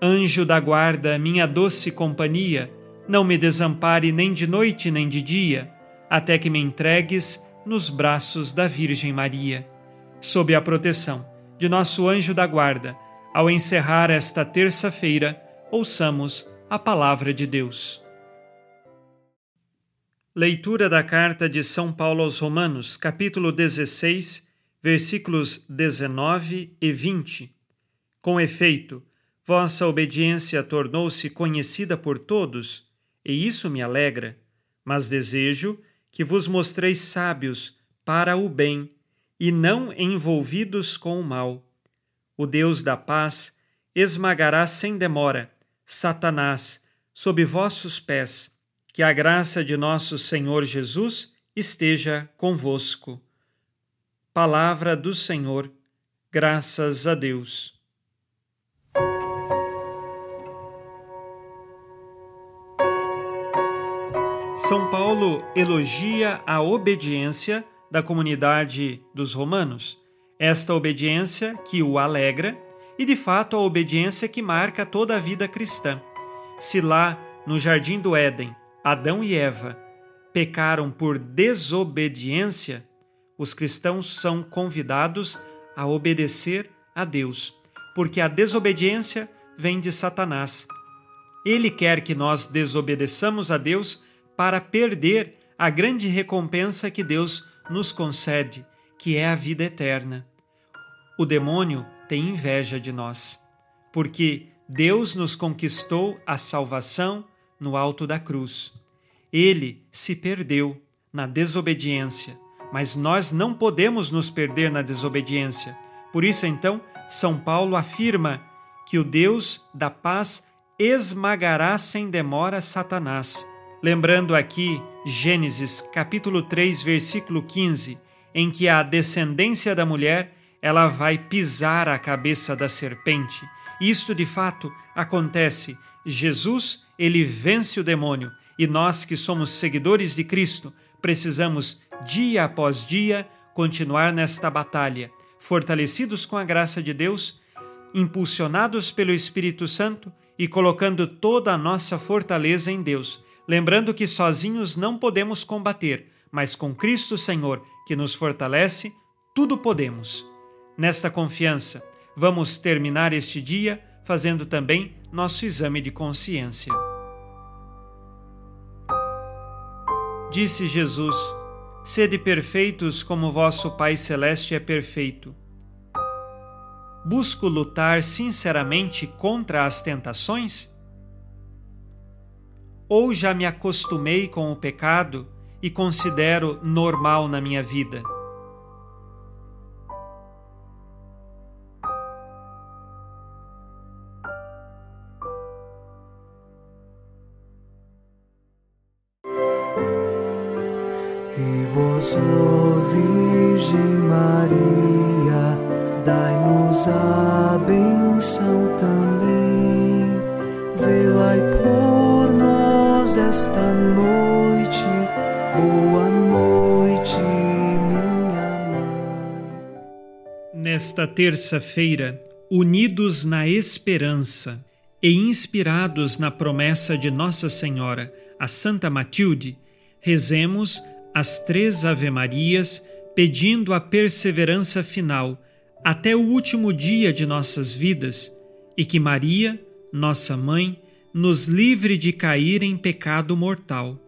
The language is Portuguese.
Anjo da guarda, minha doce companhia, não me desampare nem de noite nem de dia, até que me entregues nos braços da Virgem Maria. Sob a proteção de nosso anjo da guarda, ao encerrar esta terça-feira, ouçamos a palavra de Deus. Leitura da carta de São Paulo aos Romanos, capítulo 16, versículos 19 e 20. Com efeito, Vossa obediência tornou-se conhecida por todos, e isso me alegra, mas desejo que vos mostreis sábios para o bem e não envolvidos com o mal. O Deus da paz esmagará sem demora Satanás sob vossos pés. Que a graça de nosso Senhor Jesus esteja convosco. Palavra do Senhor, graças a Deus. São Paulo elogia a obediência da comunidade dos romanos, esta obediência que o alegra e, de fato, a obediência que marca toda a vida cristã. Se lá, no jardim do Éden, Adão e Eva pecaram por desobediência, os cristãos são convidados a obedecer a Deus, porque a desobediência vem de Satanás. Ele quer que nós desobedeçamos a Deus para perder a grande recompensa que Deus nos concede, que é a vida eterna. O demônio tem inveja de nós, porque Deus nos conquistou a salvação no alto da cruz. Ele se perdeu na desobediência, mas nós não podemos nos perder na desobediência. Por isso, então, São Paulo afirma que o Deus da paz esmagará sem demora Satanás Lembrando aqui Gênesis capítulo 3, versículo 15, em que a descendência da mulher ela vai pisar a cabeça da serpente. Isto de fato acontece. Jesus, ele vence o demônio e nós que somos seguidores de Cristo, precisamos dia após dia continuar nesta batalha, fortalecidos com a graça de Deus, impulsionados pelo Espírito Santo e colocando toda a nossa fortaleza em Deus lembrando que sozinhos não podemos combater, mas com Cristo Senhor, que nos fortalece, tudo podemos. Nesta confiança, vamos terminar este dia fazendo também nosso exame de consciência. Disse Jesus: Sede perfeitos como vosso Pai Celeste é perfeito. Busco lutar sinceramente contra as tentações? Ou já me acostumei com o pecado e considero normal na minha vida? E vós, ó Virgem Maria, Boa noite, minha mãe. Nesta terça-feira, unidos na esperança e inspirados na promessa de Nossa Senhora, a Santa Matilde, rezemos as três Ave-Marias pedindo a perseverança final até o último dia de nossas vidas e que Maria, nossa mãe, nos livre de cair em pecado mortal.